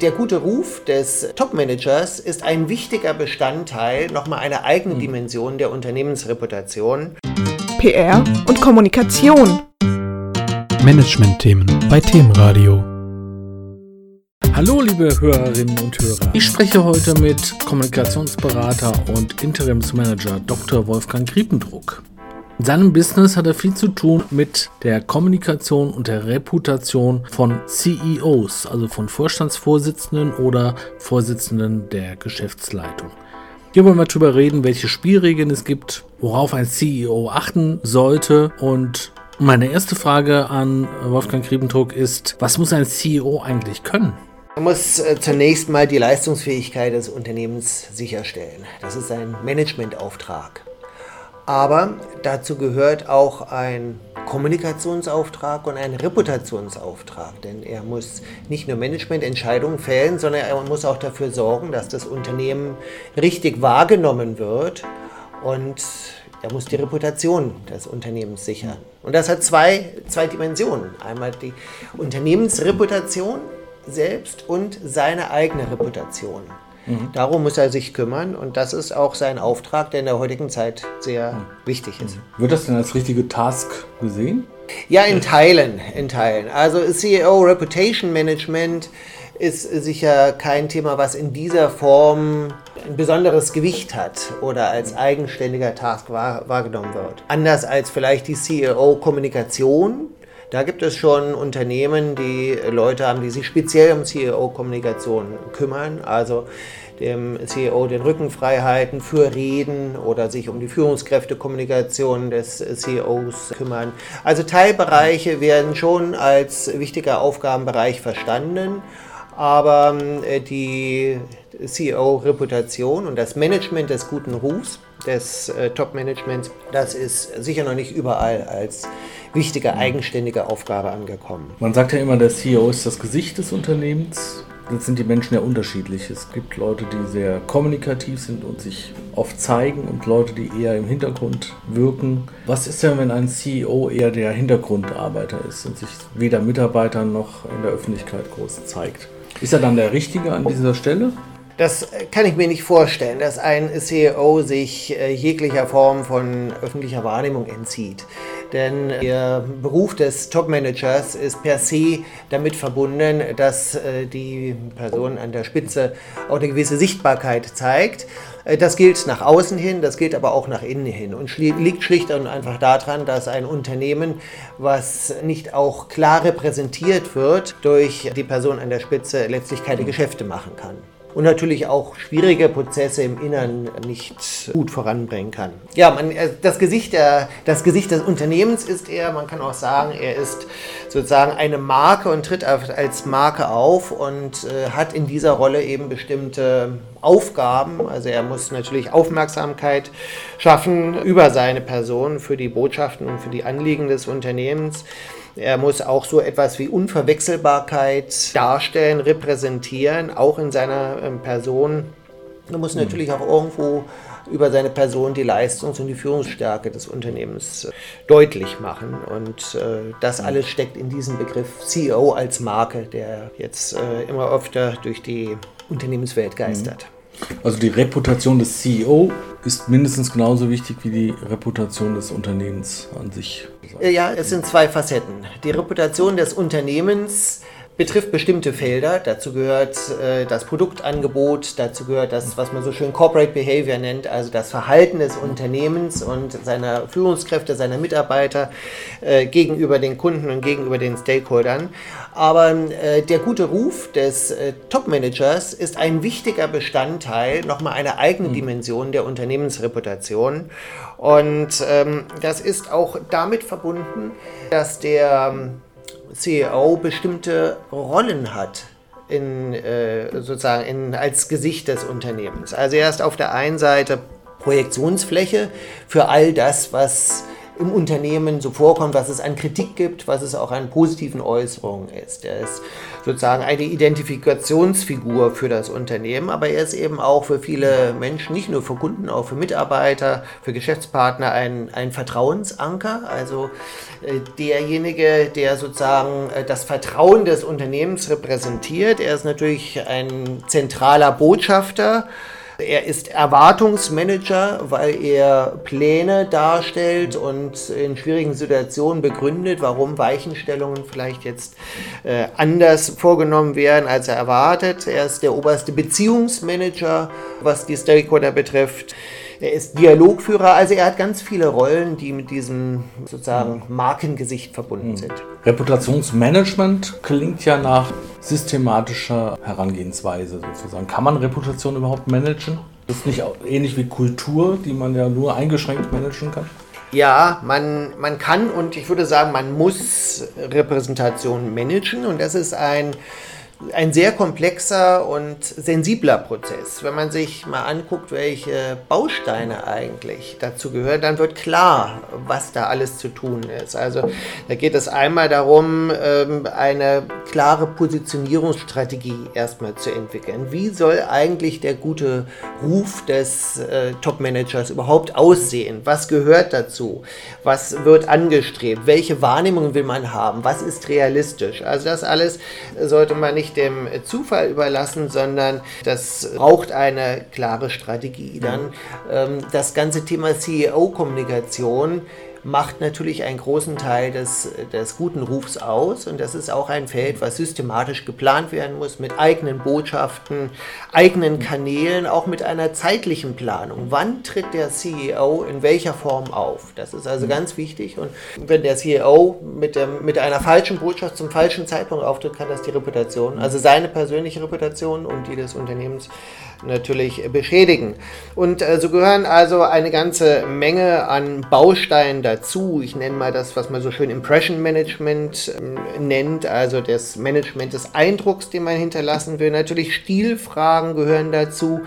Der gute Ruf des Top-Managers ist ein wichtiger Bestandteil, nochmal eine eigene hm. Dimension der Unternehmensreputation. PR und Kommunikation. Management-Themen bei Themenradio. Hallo liebe Hörerinnen und Hörer. Ich spreche heute mit Kommunikationsberater und Interimsmanager Dr. Wolfgang Kriependruck. In seinem Business hat er viel zu tun mit der Kommunikation und der Reputation von CEOs, also von Vorstandsvorsitzenden oder Vorsitzenden der Geschäftsleitung. Hier wollen wir darüber reden, welche Spielregeln es gibt, worauf ein CEO achten sollte und meine erste Frage an Wolfgang Kriebendruck ist, was muss ein CEO eigentlich können? Man muss äh, zunächst mal die Leistungsfähigkeit des Unternehmens sicherstellen. Das ist ein Managementauftrag. Aber dazu gehört auch ein Kommunikationsauftrag und ein Reputationsauftrag, denn er muss nicht nur Managemententscheidungen fällen, sondern er muss auch dafür sorgen, dass das Unternehmen richtig wahrgenommen wird und er muss die Reputation des Unternehmens sichern. Und das hat zwei, zwei Dimensionen. Einmal die Unternehmensreputation selbst und seine eigene Reputation. Mhm. Darum muss er sich kümmern und das ist auch sein Auftrag, der in der heutigen Zeit sehr mhm. wichtig ist. Wird das denn als richtige Task gesehen? Ja, in Teilen, in Teilen. Also CEO Reputation Management ist sicher kein Thema, was in dieser Form ein besonderes Gewicht hat oder als eigenständiger Task wahr, wahrgenommen wird. Anders als vielleicht die CEO Kommunikation, da gibt es schon Unternehmen, die Leute haben, die sich speziell um CEO-Kommunikation kümmern, also dem CEO den Rücken frei halten für Reden oder sich um die Führungskräftekommunikation des CEOs kümmern. Also Teilbereiche werden schon als wichtiger Aufgabenbereich verstanden, aber äh, die CEO-Reputation und das Management des guten Rufs des äh, Top-Managements, das ist sicher noch nicht überall als wichtige, eigenständige Aufgabe angekommen. Man sagt ja immer, der CEO ist das Gesicht des Unternehmens. Jetzt sind die Menschen ja unterschiedlich. Es gibt Leute, die sehr kommunikativ sind und sich oft zeigen und Leute, die eher im Hintergrund wirken. Was ist denn, wenn ein CEO eher der Hintergrundarbeiter ist und sich weder Mitarbeitern noch in der Öffentlichkeit groß zeigt? Ist er dann der Richtige an dieser Stelle? Das kann ich mir nicht vorstellen, dass ein CEO sich äh, jeglicher Form von öffentlicher Wahrnehmung entzieht. Denn der Beruf des Topmanagers ist per se damit verbunden, dass äh, die Person an der Spitze auch eine gewisse Sichtbarkeit zeigt. Äh, das gilt nach außen hin, das gilt aber auch nach innen hin und liegt schlicht und einfach daran, dass ein Unternehmen, was nicht auch klar repräsentiert wird, durch die Person an der Spitze letztlich keine Geschäfte machen kann und natürlich auch schwierige Prozesse im Innern nicht gut voranbringen kann. Ja, man, äh, das, Gesicht das Gesicht des Unternehmens ist er, man kann auch sagen, er ist sozusagen eine Marke und tritt als Marke auf und äh, hat in dieser Rolle eben bestimmte Aufgaben. Also er muss natürlich Aufmerksamkeit schaffen über seine Person für die Botschaften und für die Anliegen des Unternehmens. Er muss auch so etwas wie Unverwechselbarkeit darstellen, repräsentieren, auch in seiner ähm, Person. Er muss mhm. natürlich auch irgendwo über seine Person die Leistungs- und die Führungsstärke des Unternehmens äh, deutlich machen. Und äh, das mhm. alles steckt in diesem Begriff CEO als Marke, der jetzt äh, immer öfter durch die Unternehmenswelt geistert. Mhm. Also die Reputation des CEO ist mindestens genauso wichtig wie die Reputation des Unternehmens an sich. Ja, es sind zwei Facetten. Die Reputation des Unternehmens betrifft bestimmte Felder. Dazu gehört äh, das Produktangebot, dazu gehört das, was man so schön Corporate Behavior nennt, also das Verhalten des Unternehmens und seiner Führungskräfte, seiner Mitarbeiter äh, gegenüber den Kunden und gegenüber den Stakeholdern. Aber äh, der gute Ruf des äh, Top-Managers ist ein wichtiger Bestandteil, nochmal eine eigene mhm. Dimension der Unternehmensreputation. Und ähm, das ist auch damit verbunden, dass der CEO bestimmte Rollen hat in, äh, sozusagen in, als Gesicht des Unternehmens. Also er ist auf der einen Seite Projektionsfläche für all das, was im Unternehmen so vorkommt, was es an Kritik gibt, was es auch an positiven Äußerungen ist. Er ist sozusagen eine Identifikationsfigur für das Unternehmen, aber er ist eben auch für viele Menschen, nicht nur für Kunden, auch für Mitarbeiter, für Geschäftspartner ein, ein Vertrauensanker. Also äh, derjenige, der sozusagen äh, das Vertrauen des Unternehmens repräsentiert. Er ist natürlich ein zentraler Botschafter er ist Erwartungsmanager, weil er Pläne darstellt und in schwierigen Situationen begründet, warum Weichenstellungen vielleicht jetzt äh, anders vorgenommen werden, als er erwartet. Er ist der oberste Beziehungsmanager, was die Stakeholder betrifft. Er ist Dialogführer, also er hat ganz viele Rollen, die mit diesem sozusagen Markengesicht verbunden sind. Reputationsmanagement klingt ja nach systematischer Herangehensweise sozusagen. Kann man Reputation überhaupt managen? Das ist nicht ähnlich wie Kultur, die man ja nur eingeschränkt managen kann? Ja, man, man kann und ich würde sagen, man muss Repräsentation managen und das ist ein ein sehr komplexer und sensibler Prozess. Wenn man sich mal anguckt, welche Bausteine eigentlich dazu gehören, dann wird klar, was da alles zu tun ist. Also da geht es einmal darum, ähm, eine klare Positionierungsstrategie erstmal zu entwickeln. Wie soll eigentlich der gute Ruf des äh, Top-Managers überhaupt aussehen? Was gehört dazu? Was wird angestrebt? Welche Wahrnehmungen will man haben? Was ist realistisch? Also das alles sollte man nicht nicht dem Zufall überlassen, sondern das braucht eine klare Strategie. Dann ähm, das ganze Thema CEO-Kommunikation macht natürlich einen großen Teil des, des guten Rufs aus. Und das ist auch ein Feld, was systematisch geplant werden muss mit eigenen Botschaften, eigenen Kanälen, auch mit einer zeitlichen Planung. Wann tritt der CEO in welcher Form auf? Das ist also ganz wichtig. Und wenn der CEO mit, dem, mit einer falschen Botschaft zum falschen Zeitpunkt auftritt, kann das die Reputation, also seine persönliche Reputation und die des Unternehmens natürlich beschädigen. Und äh, so gehören also eine ganze Menge an Bausteinen dazu. Ich nenne mal das, was man so schön Impression Management ähm, nennt, also das Management des Eindrucks, den man hinterlassen will. Natürlich Stilfragen gehören dazu.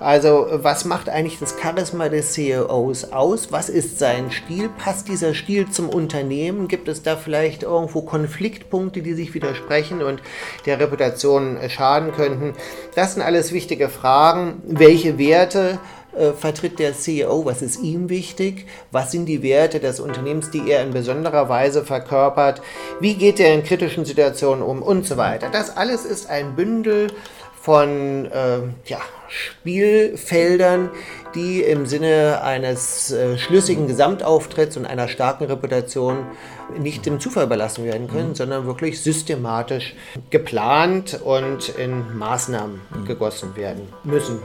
Also was macht eigentlich das Charisma des CEOs aus? Was ist sein Stil? Passt dieser Stil zum Unternehmen? Gibt es da vielleicht irgendwo Konfliktpunkte, die sich widersprechen und der Reputation schaden könnten? Das sind alles wichtige Fragen. Welche Werte äh, vertritt der CEO, was ist ihm wichtig, was sind die Werte des Unternehmens, die er in besonderer Weise verkörpert, wie geht er in kritischen Situationen um und so weiter. Das alles ist ein Bündel von äh, ja, Spielfeldern, die im Sinne eines äh, schlüssigen Gesamtauftritts und einer starken Reputation nicht dem Zufall überlassen werden können, mhm. sondern wirklich systematisch geplant und in Maßnahmen mhm. gegossen werden müssen.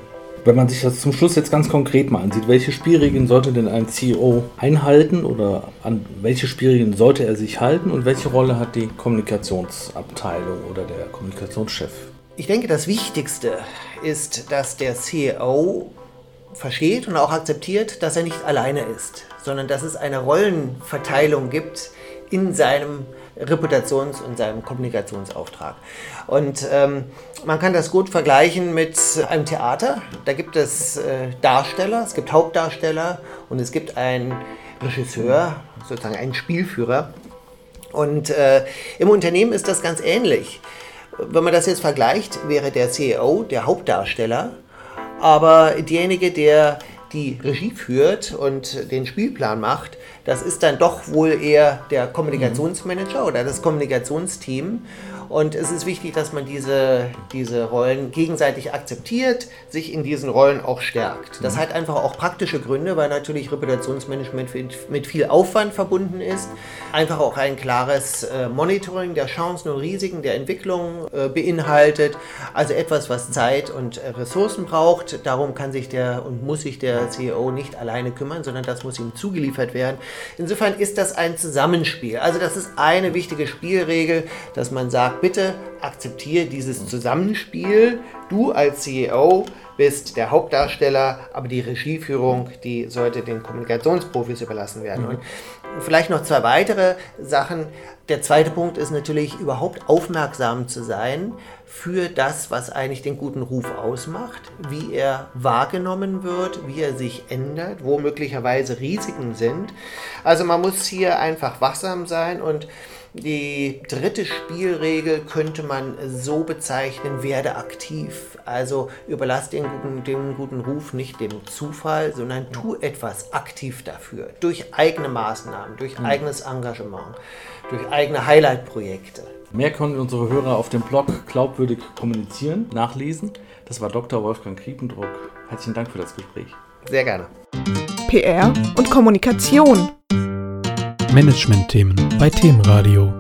Wenn man sich das zum Schluss jetzt ganz konkret mal ansieht, welche Spielregeln sollte denn ein CEO einhalten oder an welche Spielregeln sollte er sich halten und welche Rolle hat die Kommunikationsabteilung oder der Kommunikationschef? Ich denke, das Wichtigste ist, dass der CEO versteht und auch akzeptiert, dass er nicht alleine ist, sondern dass es eine Rollenverteilung gibt in seinem Reputations- und seinem Kommunikationsauftrag. Und ähm, man kann das gut vergleichen mit einem Theater. Da gibt es äh, Darsteller, es gibt Hauptdarsteller und es gibt einen Regisseur, sozusagen einen Spielführer. Und äh, im Unternehmen ist das ganz ähnlich wenn man das jetzt vergleicht, wäre der CEO der Hauptdarsteller, aber derjenige, der die Regie führt und den Spielplan macht, das ist dann doch wohl eher der Kommunikationsmanager oder das Kommunikationsteam. Und es ist wichtig, dass man diese, diese Rollen gegenseitig akzeptiert, sich in diesen Rollen auch stärkt. Das hat einfach auch praktische Gründe, weil natürlich Reputationsmanagement mit viel Aufwand verbunden ist. Einfach auch ein klares äh, Monitoring der Chancen und Risiken der Entwicklung äh, beinhaltet. Also etwas, was Zeit und äh, Ressourcen braucht. Darum kann sich der und muss sich der CEO nicht alleine kümmern, sondern das muss ihm zugeliefert werden. Insofern ist das ein Zusammenspiel. Also das ist eine wichtige Spielregel, dass man sagt, bitte akzeptiere dieses Zusammenspiel. Du als CEO bist der Hauptdarsteller, aber die Regieführung, die sollte den Kommunikationsprofis überlassen werden. Mhm. Und vielleicht noch zwei weitere Sachen. Der zweite Punkt ist natürlich überhaupt aufmerksam zu sein für das, was eigentlich den guten Ruf ausmacht, wie er wahrgenommen wird, wie er sich ändert, wo möglicherweise Risiken sind. Also man muss hier einfach wachsam sein und die dritte Spielregel könnte man so bezeichnen, werde aktiv. Also überlass den guten, den guten Ruf nicht dem Zufall, sondern tu etwas aktiv dafür. Durch eigene Maßnahmen, durch mhm. eigenes Engagement, durch eigene Highlight-Projekte. Mehr können unsere Hörer auf dem Blog glaubwürdig kommunizieren, nachlesen. Das war Dr. Wolfgang Kriependruck. Herzlichen Dank für das Gespräch. Sehr gerne. PR und Kommunikation. Management-Themen bei Themenradio.